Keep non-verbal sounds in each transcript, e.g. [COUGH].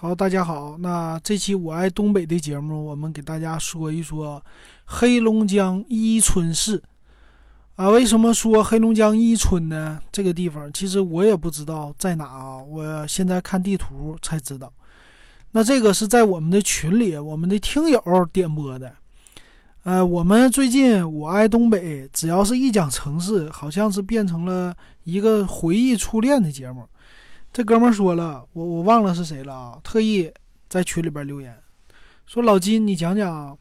好，大家好。那这期我爱东北的节目，我们给大家说一说黑龙江伊春市啊。为什么说黑龙江伊春呢？这个地方其实我也不知道在哪啊。我现在看地图才知道。那这个是在我们的群里，我们的听友点播的。呃，我们最近我爱东北，只要是一讲城市，好像是变成了一个回忆初恋的节目。这哥们说了，我我忘了是谁了啊！特意在群里边留言说：“老金，你讲讲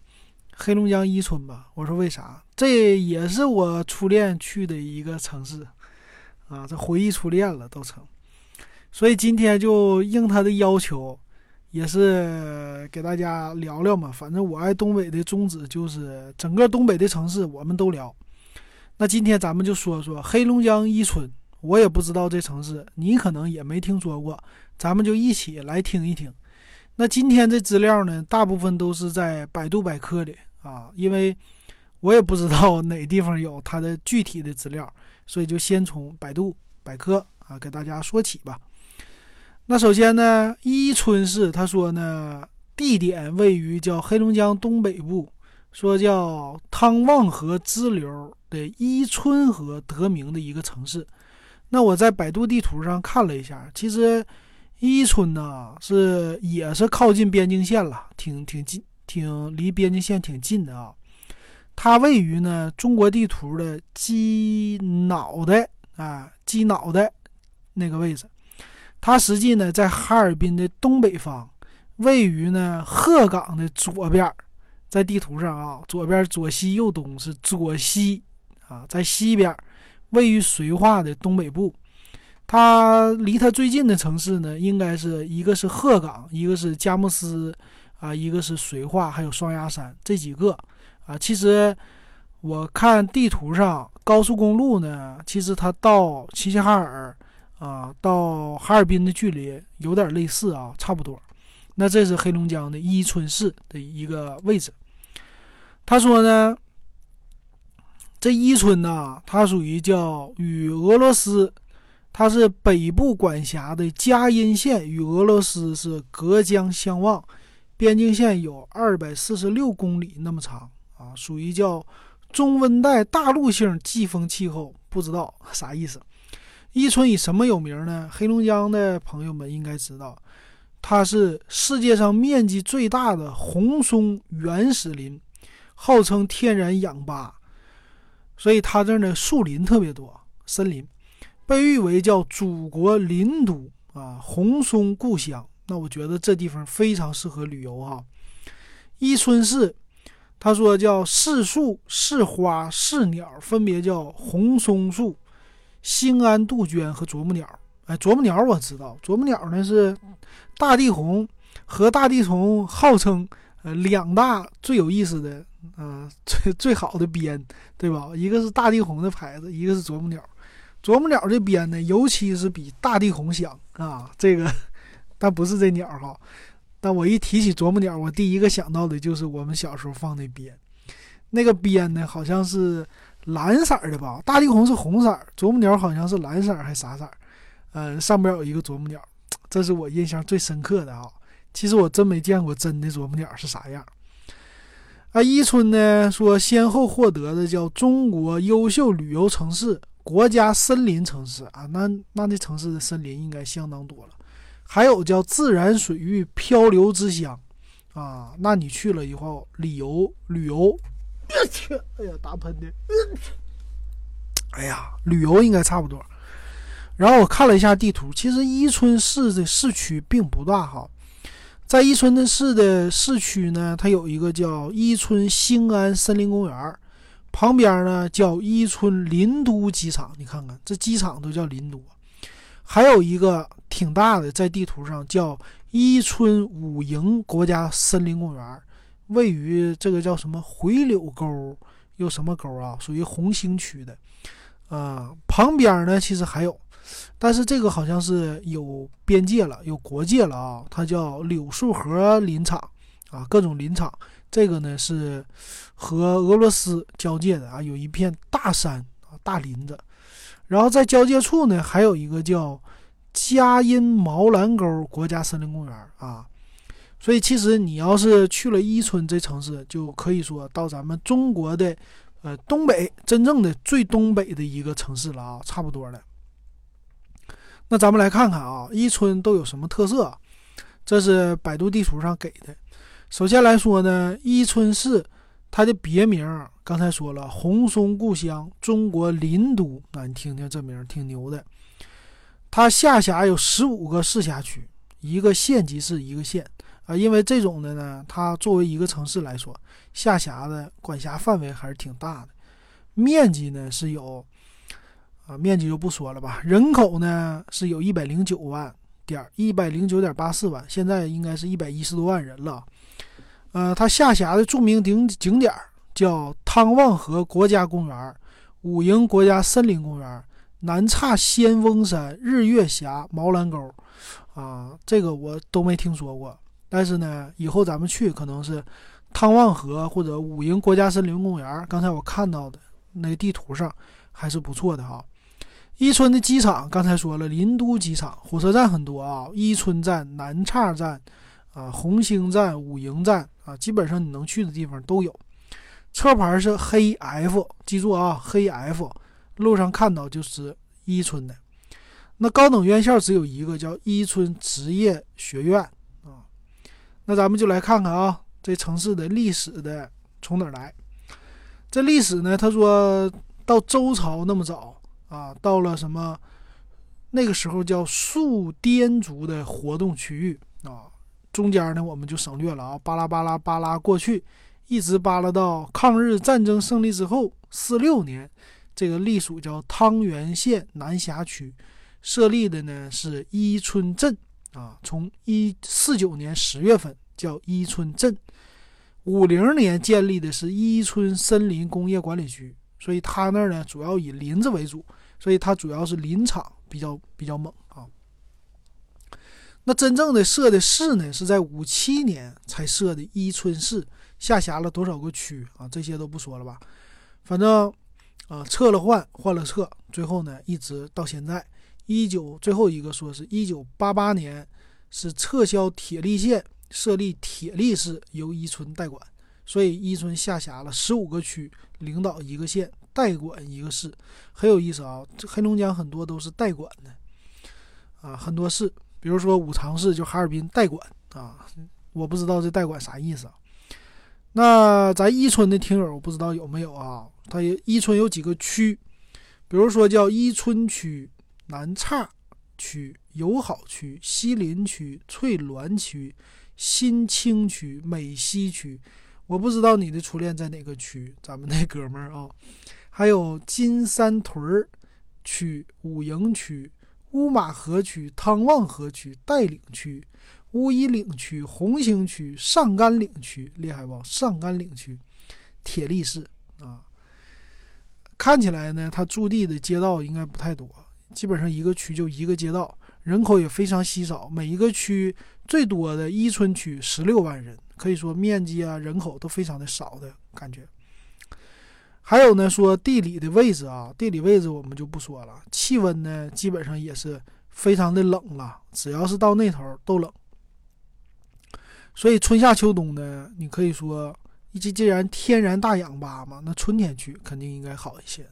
黑龙江伊春吧。”我说：“为啥？这也是我初恋去的一个城市啊！这回忆初恋了都成。所以今天就应他的要求，也是给大家聊聊嘛。反正我爱东北的宗旨就是整个东北的城市我们都聊。那今天咱们就说说黑龙江伊春。我也不知道这城市，你可能也没听说过，咱们就一起来听一听。那今天这资料呢，大部分都是在百度百科里啊，因为我也不知道哪地方有它的具体的资料，所以就先从百度百科啊给大家说起吧。那首先呢，伊春市他说呢，地点位于叫黑龙江东北部，说叫汤旺河支流的伊春河得名的一个城市。那我在百度地图上看了一下，其实伊春呢是也是靠近边境线了，挺挺近，挺离边境线挺近的啊。它位于呢中国地图的鸡脑袋啊鸡脑袋那个位置，它实际呢在哈尔滨的东北方，位于呢鹤岗的左边，在地图上啊左边左西右东是左西啊，在西边。位于绥化的东北部，它离它最近的城市呢，应该是一个是鹤岗，一个是佳木斯，啊，一个是绥化，还有双鸭山这几个啊。其实我看地图上高速公路呢，其实它到齐齐哈尔啊，到哈尔滨的距离有点类似啊，差不多。那这是黑龙江的伊春市的一个位置。他说呢。这伊春呐，它属于叫与俄罗斯，它是北部管辖的佳音县，与俄罗斯是隔江相望，边境线有二百四十六公里那么长啊，属于叫中温带大陆性季风气候，不知道啥意思。伊春以什么有名呢？黑龙江的朋友们应该知道，它是世界上面积最大的红松原始林，号称天然氧吧。所以它这儿呢，树林特别多，森林被誉为叫祖国林都啊，红松故乡。那我觉得这地方非常适合旅游哈。伊春市，他说叫四树、四花、四鸟，分别叫红松树、兴安杜鹃和啄木鸟。哎，啄木鸟我知道，啄木鸟呢是大地红和大地虫号称呃两大最有意思的。啊，最最好的鞭，对吧？一个是大地红的牌子，一个是啄木鸟。啄木鸟这鞭呢，尤其是比大地红响啊。这个，但不是这鸟哈。但我一提起啄木鸟，我第一个想到的就是我们小时候放的鞭。那个鞭呢，好像是蓝色的吧？大地红是红色，啄木鸟好像是蓝色还是啥色？嗯，上边有一个啄木鸟，这是我印象最深刻的啊。其实我真没见过真的啄木鸟是啥样。啊，伊春呢说先后获得的叫中国优秀旅游城市、国家森林城市啊，那那那城市的森林应该相当多了，还有叫自然水域漂流之乡啊，那你去了以后旅游旅游，我去，哎呀打喷嚏，哎呀旅游应该差不多。然后我看了一下地图，其实伊春市的市区并不大哈。在伊春市的市区呢，它有一个叫伊春兴安森林公园，旁边呢叫伊春林都机场。你看看这机场都叫林都，还有一个挺大的，在地图上叫伊春五营国家森林公园，位于这个叫什么回柳沟，又什么沟啊？属于红星区的。啊，旁边呢其实还有。但是这个好像是有边界了，有国界了啊！它叫柳树河林场啊，各种林场。这个呢是和俄罗斯交界的啊，有一片大山啊，大林子。然后在交界处呢，还有一个叫嘉荫毛兰沟国家森林公园啊。所以其实你要是去了伊春这城市，就可以说到咱们中国的呃东北真正的最东北的一个城市了啊，差不多了。那咱们来看看啊，伊春都有什么特色？这是百度地图上给的。首先来说呢，伊春市它的别名刚才说了，红松故乡，中国林都。那你听听这名挺牛的。它下辖有十五个市辖区，一个县级市一个县啊。因为这种的呢，它作为一个城市来说，下辖的管辖范围还是挺大的。面积呢是有。啊，面积就不说了吧。人口呢是有一百零九万点一百零九点八四万，现在应该是一百一十多万人了。呃，它下辖的著名景景点叫汤旺河国家公园、五营国家森林公园、南岔仙翁山、日月峡、毛兰沟。啊，这个我都没听说过。但是呢，以后咱们去可能是汤旺河或者五营国家森林公园。刚才我看到的那个地图上还是不错的哈。伊春的机场刚才说了，林都机场，火车站很多啊，伊春站、南岔站，啊，红星站、五营站啊，基本上你能去的地方都有。车牌是黑 F，记住啊，黑 F，路上看到就是伊春的。那高等院校只有一个，叫伊春职业学院啊。那咱们就来看看啊，这城市的历史的从哪来？这历史呢，他说到周朝那么早。啊，到了什么那个时候叫肃滇族的活动区域啊，中间呢我们就省略了啊，巴拉巴拉巴拉过去，一直巴拉到抗日战争胜利之后四六年，这个隶属叫汤原县南辖区，设立的呢是伊春镇啊，从一四九年十月份叫伊春镇，五零年建立的是伊春森林工业管理局。所以它那儿呢，主要以林子为主，所以它主要是林场比较比较猛啊。那真正的设的市呢，是在五七年才设的伊春市，下辖了多少个区啊？这些都不说了吧。反正啊，撤了换，换了撤，最后呢，一直到现在，一九最后一个说是一九八八年是撤销铁力县，设立铁力市，由伊春代管。所以伊春下辖了十五个区，领导一个县，代管一个市，很有意思啊。这黑龙江很多都是代管的啊，很多市，比如说五常市就哈尔滨代管啊，我不知道这代管啥意思啊。那咱伊春的听友，我不知道有没有啊？它伊春有几个区，比如说叫伊春区、南岔区、友好区、西林区、翠峦区、新青区、美西区。我不知道你的初恋在哪个区，咱们那哥们儿啊，还有金三屯区、五营区、乌马河区、汤旺河区、带领区、乌衣岭区、红星区、上甘岭区，厉害不？上甘岭区、铁力市啊，看起来呢，他驻地的街道应该不太多，基本上一个区就一个街道，人口也非常稀少，每一个区最多的伊春区十六万人。可以说面积啊，人口都非常的少的感觉。还有呢，说地理的位置啊，地理位置我们就不说了。气温呢，基本上也是非常的冷了，只要是到那头都冷。所以春夏秋冬呢，你可以说，既既然天然大氧吧嘛，那春天去肯定应该好一些的。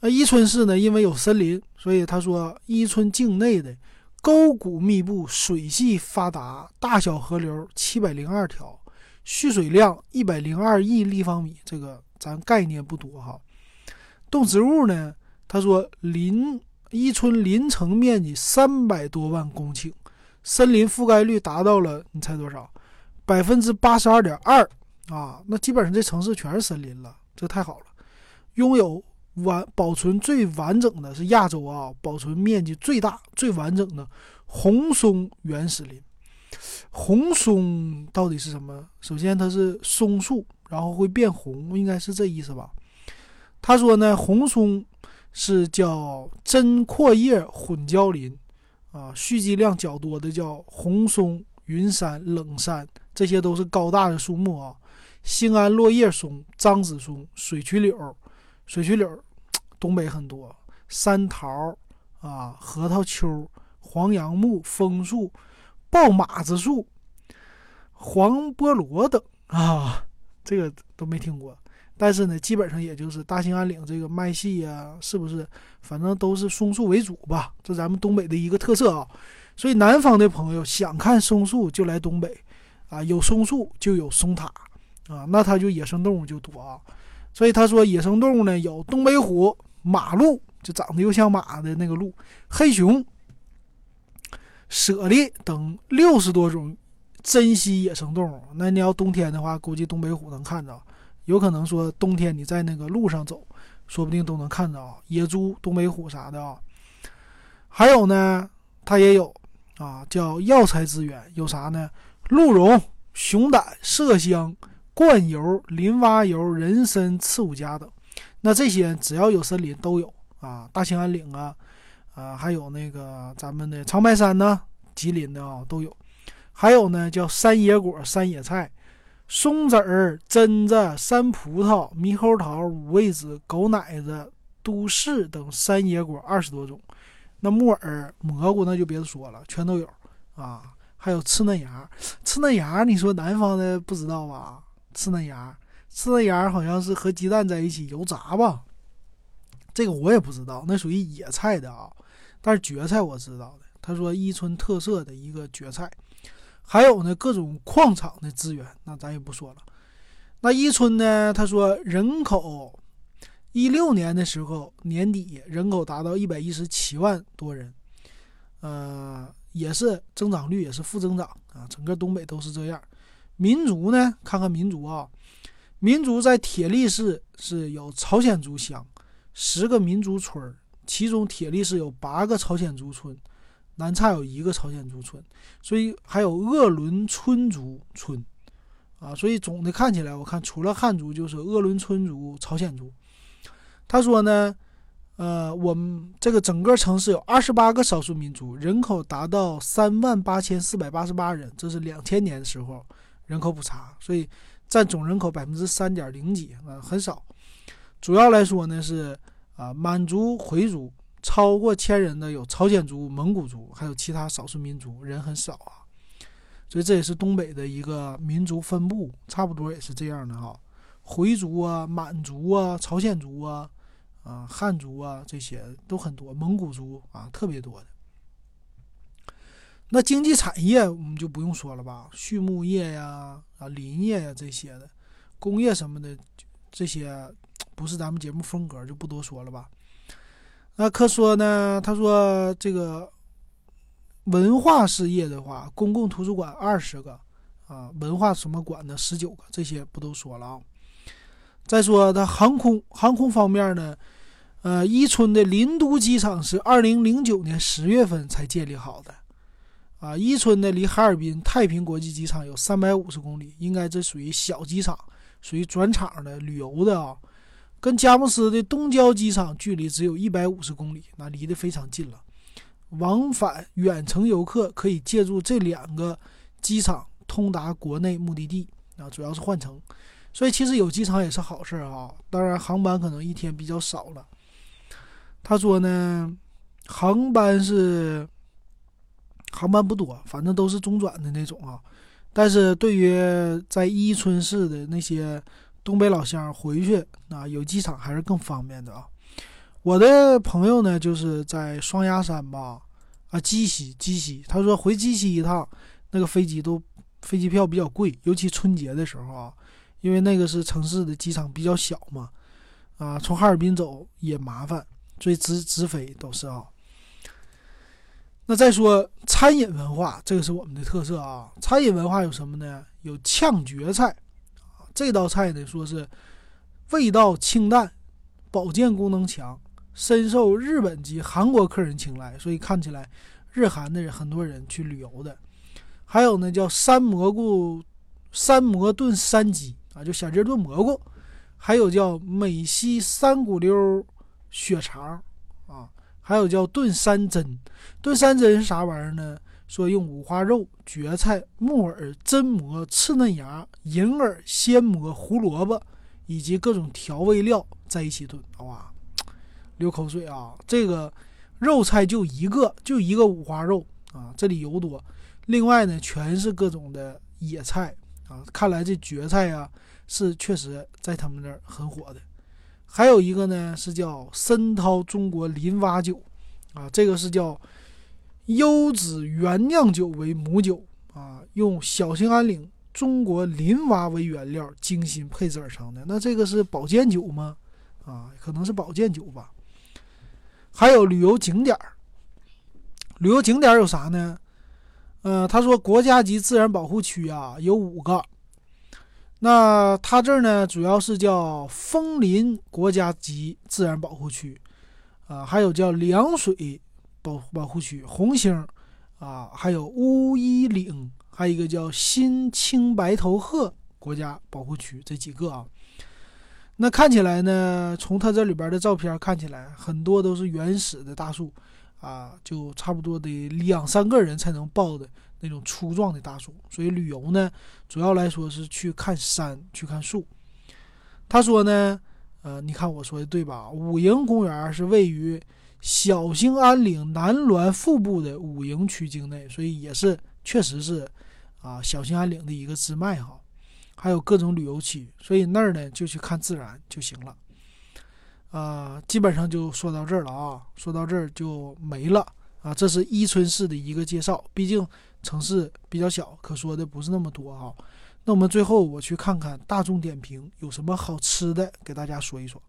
呃，伊春市呢，因为有森林，所以他说伊春境内的。沟谷密布，水系发达，大小河流七百零二条，蓄水量一百零二亿立方米。这个咱概念不多哈。动植物呢？他说林伊春林城面积三百多万公顷，森林覆盖率达到了，你猜多少？百分之八十二点二啊！那基本上这城市全是森林了，这太好了，拥有。完保存最完整的是亚洲啊，保存面积最大、最完整的红松原始林。红松到底是什么？首先它是松树，然后会变红，应该是这意思吧？他说呢，红松是叫针阔叶混交林啊，蓄积量较多的叫红松、云杉、冷杉，这些都是高大的树木啊。兴安落叶松、樟子松、水曲柳、水曲柳。东北很多山桃啊，核桃丘、黄杨木、枫树、豹马子树、黄菠萝等啊，这个都没听过。但是呢，基本上也就是大兴安岭这个麦系呀，是不是？反正都是松树为主吧，这咱们东北的一个特色啊。所以南方的朋友想看松树就来东北，啊，有松树就有松塔，啊，那它就野生动物就多啊。所以他说野生动物呢有东北虎、马鹿，就长得又像马的那个鹿，黑熊、猞猁等六十多种珍稀野生动物。那你要冬天的话，估计东北虎能看着。有可能说冬天你在那个路上走，说不定都能看着啊野猪、东北虎啥的啊。还有呢，它也有啊，叫药材资源有啥呢？鹿茸、熊胆、麝香、灌油、林蛙油、人参、刺五加等。那这些只要有森林都有啊，大兴安岭啊，啊，还有那个咱们的长白山呢，吉林的啊都有。还有呢，叫山野果、山野菜。松子儿、榛子、山葡萄、猕猴桃、五味子、狗奶子、都市等山野果二十多种。那木耳、蘑菇那就别说了，全都有啊。还有刺嫩芽，刺嫩芽你说南方的不知道吧？刺嫩芽，刺嫩芽好像是和鸡蛋在一起油炸吧？这个我也不知道，那属于野菜的啊。但是蕨菜我知道的，他说伊春特色的一个蕨菜。还有呢，各种矿场的资源，那咱也不说了。那伊春呢？他说人口一六年的时候年底人口达到一百一十七万多人，呃，也是增长率也是负增长啊。整个东北都是这样。民族呢？看看民族啊，民族在铁力市是有朝鲜族乡，十个民族村其中铁力市有八个朝鲜族村。南岔有一个朝鲜族村，所以还有鄂伦春族村，啊，所以总的看起来，我看除了汉族就是鄂伦春族、朝鲜族。他说呢，呃，我们这个整个城市有二十八个少数民族，人口达到三万八千四百八十八人，这是两千年的时候人口普查，所以占总人口百分之三点零几啊，很少。主要来说呢是啊满族、回族。超过千人的有朝鲜族、蒙古族，还有其他少数民族，人很少啊。所以这也是东北的一个民族分布，差不多也是这样的哈。回族啊、满族啊、朝鲜族啊、啊汉族啊，这些都很多，蒙古族啊特别多的。那经济产业我们就不用说了吧，畜牧业呀、啊林业呀这些的，工业什么的这些不是咱们节目风格，就不多说了吧。那可说呢？他说这个文化事业的话，公共图书馆二十个啊，文化什么馆呢十九个，这些不都说了啊？再说它航空航空方面呢，呃，伊春的林都机场是二零零九年十月份才建立好的啊。伊春的离哈尔滨太平国际机场有三百五十公里，应该这属于小机场，属于转场的旅游的啊。跟佳木斯的东郊机场距离只有一百五十公里，那离得非常近了。往返远程游客可以借助这两个机场通达国内目的地啊，主要是换乘。所以其实有机场也是好事啊。当然航班可能一天比较少了。他说呢，航班是航班不多，反正都是中转的那种啊。但是对于在伊春市的那些。东北老乡回去啊，有机场还是更方便的啊。我的朋友呢，就是在双鸭山吧，啊，鸡西，鸡西。他说回鸡西一趟，那个飞机都飞机票比较贵，尤其春节的时候啊，因为那个是城市的机场比较小嘛，啊，从哈尔滨走也麻烦，所以直直飞都是啊。那再说餐饮文化，这个是我们的特色啊。餐饮文化有什么呢？有炝蕨菜。啊这道菜呢，说是味道清淡，保健功能强，深受日本及韩国客人青睐，所以看起来日韩的人很多人去旅游的。还有呢，叫山蘑菇山蘑炖山鸡啊，就小鸡炖蘑菇。还有叫美西三骨溜血肠啊，还有叫炖山珍。炖山珍是啥玩意儿呢？说用五花肉、蕨菜、木耳、榛蘑、刺嫩芽、银耳、鲜蘑、胡萝卜以及各种调味料在一起炖，哇，流口水啊！这个肉菜就一个，就一个五花肉啊，这里油多。另外呢，全是各种的野菜啊，看来这蕨菜呀是确实在他们那儿很火的。还有一个呢是叫森涛中国林蛙酒啊，这个是叫优质原酿酒为母酒啊，用小兴安岭中国林蛙为原料精心配制而成的。那这个是保健酒吗？啊，可能是保健酒吧。还有旅游景点儿，旅游景点儿有啥呢？呃，他说国家级自然保护区啊有五个，那他这儿呢主要是叫枫林国家级自然保护区，啊，还有叫凉水保保护区、红星，啊，还有乌衣岭，还有一个叫新青白头鹤国家保护区，这几个啊。那看起来呢，从他这里边的照片看起来，很多都是原始的大树。啊，就差不多得两三个人才能抱的那种粗壮的大树，所以旅游呢，主要来说是去看山，去看树。他说呢，呃，你看我说的对吧？五营公园是位于小兴安岭南峦腹部的五营区境内，所以也是确实是啊，小兴安岭的一个支脉哈。还有各种旅游区，所以那儿呢就去看自然就行了。啊，基本上就说到这儿了啊，说到这儿就没了啊。这是伊春市的一个介绍，毕竟城市比较小，可说的不是那么多哈。那我们最后我去看看大众点评有什么好吃的，给大家说一说。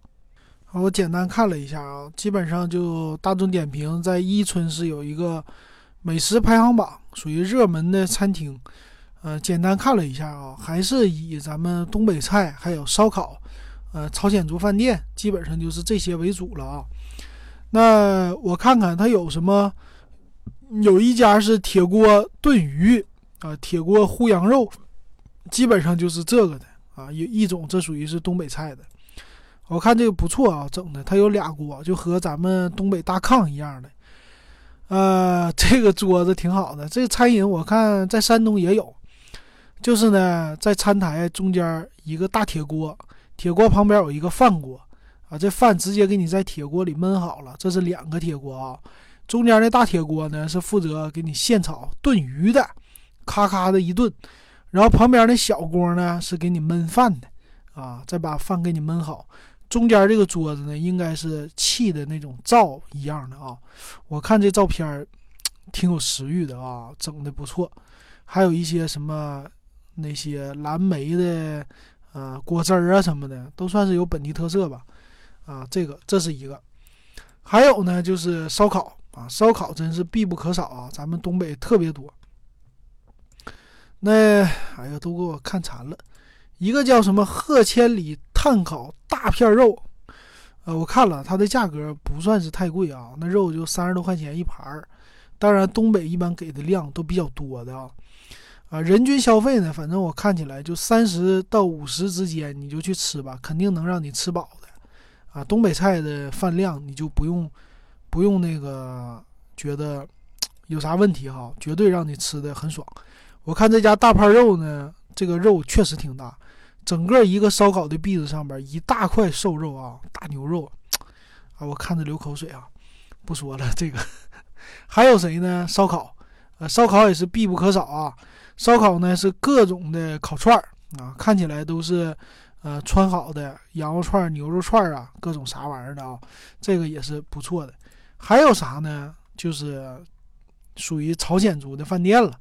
好，我简单看了一下啊，基本上就大众点评在伊春市有一个美食排行榜，属于热门的餐厅。呃，简单看了一下啊，还是以咱们东北菜还有烧烤。呃，朝鲜族饭店基本上就是这些为主了啊。那我看看它有什么，有一家是铁锅炖鱼啊，铁锅烀羊肉，基本上就是这个的啊。有一种这属于是东北菜的，我看这个不错啊，整的它有俩锅，就和咱们东北大炕一样的。呃，[LAUGHS] 这个桌子挺好的。这个餐饮我看在山东也有，就是呢，在餐台中间一个大铁锅。铁锅旁边有一个饭锅，啊，这饭直接给你在铁锅里焖好了。这是两个铁锅啊，中间那大铁锅呢是负责给你现炒炖鱼的，咔咔的一炖，然后旁边那小锅呢是给你焖饭的，啊，再把饭给你焖好。中间这个桌子呢应该是砌的那种灶一样的啊，我看这照片挺有食欲的啊，整的不错，还有一些什么那些蓝莓的。啊，果汁啊什么的都算是有本地特色吧。啊，这个这是一个，还有呢就是烧烤啊，烧烤真是必不可少啊，咱们东北特别多。那哎呀，都给我看馋了。一个叫什么贺千里炭烤大片肉，呃，我看了它的价格不算是太贵啊，那肉就三十多块钱一盘儿。当然，东北一般给的量都比较多的啊。啊，人均消费呢？反正我看起来就三十到五十之间，你就去吃吧，肯定能让你吃饱的。啊，东北菜的饭量你就不用不用那个觉得有啥问题哈，绝对让你吃的很爽。我看这家大盘肉呢，这个肉确实挺大，整个一个烧烤的篦子上边一大块瘦肉啊，大牛肉啊，我看着流口水啊。不说了，这个 [LAUGHS] 还有谁呢？烧烤，呃，烧烤也是必不可少啊。烧烤呢是各种的烤串儿啊，看起来都是，呃，穿好的羊肉串、牛肉串啊，各种啥玩意儿的啊，这个也是不错的。还有啥呢？就是属于朝鲜族的饭店了。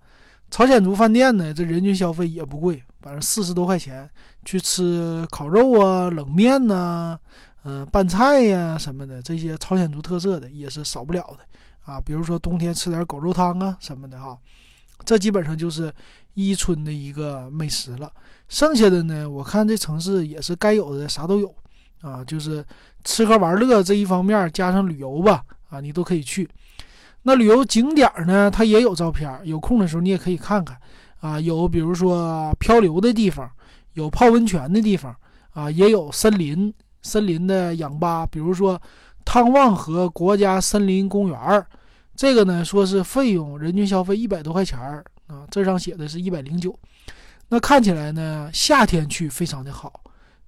朝鲜族饭店呢，这人均消费也不贵，反正四十多块钱去吃烤肉啊、冷面呐、嗯、拌菜呀什么的，这些朝鲜族特色的也是少不了的啊。比如说冬天吃点狗肉汤啊什么的哈。这基本上就是伊春的一个美食了。剩下的呢，我看这城市也是该有的啥都有啊，就是吃喝玩乐这一方面加上旅游吧，啊，你都可以去。那旅游景点呢，它也有照片，有空的时候你也可以看看啊。有比如说漂流的地方，有泡温泉的地方啊，也有森林森林的氧吧，比如说汤旺河国家森林公园儿。这个呢，说是费用人均消费一百多块钱儿啊，这上写的是一百零九。那看起来呢，夏天去非常的好，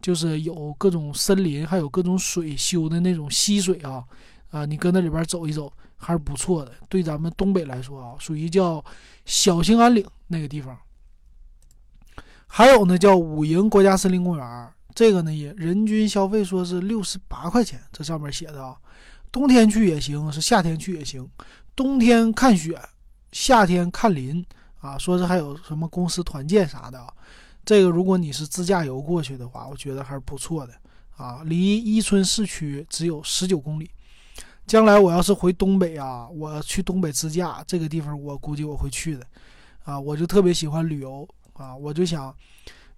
就是有各种森林，还有各种水修的那种溪水啊啊，你搁那里边走一走，还是不错的。对咱们东北来说啊，属于叫小兴安岭那个地方。还有呢，叫五营国家森林公园，这个呢也人均消费说是六十八块钱，这上面写的啊。冬天去也行，是夏天去也行。冬天看雪，夏天看林啊，说是还有什么公司团建啥的啊。这个如果你是自驾游过去的话，我觉得还是不错的啊。离伊春市区只有十九公里。将来我要是回东北啊，我去东北自驾，这个地方我估计我会去的啊。我就特别喜欢旅游啊，我就想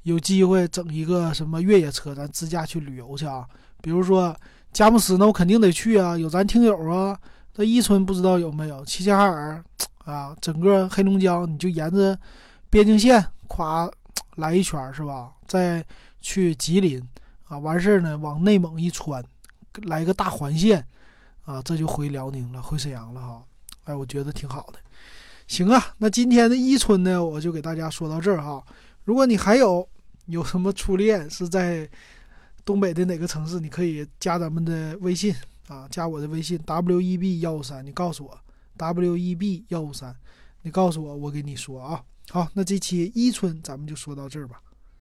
有机会整一个什么越野车，咱自驾去旅游去啊。比如说佳木斯，那我肯定得去啊，有咱听友啊。这伊春不知道有没有？齐齐哈尔啊，整个黑龙江你就沿着边境线夸。来一圈是吧？再去吉林啊，完事儿呢，往内蒙一穿，来个大环线啊，这就回辽宁了，回沈阳了哈。哎，我觉得挺好的。行啊，那今天的伊春呢，我就给大家说到这儿哈。如果你还有有什么初恋是在东北的哪个城市，你可以加咱们的微信啊，加我的微信 w e b 幺五三，你告诉我 w e b 幺五三，你告诉我，我给你说啊。好，那这期伊春咱们就说到这儿吧。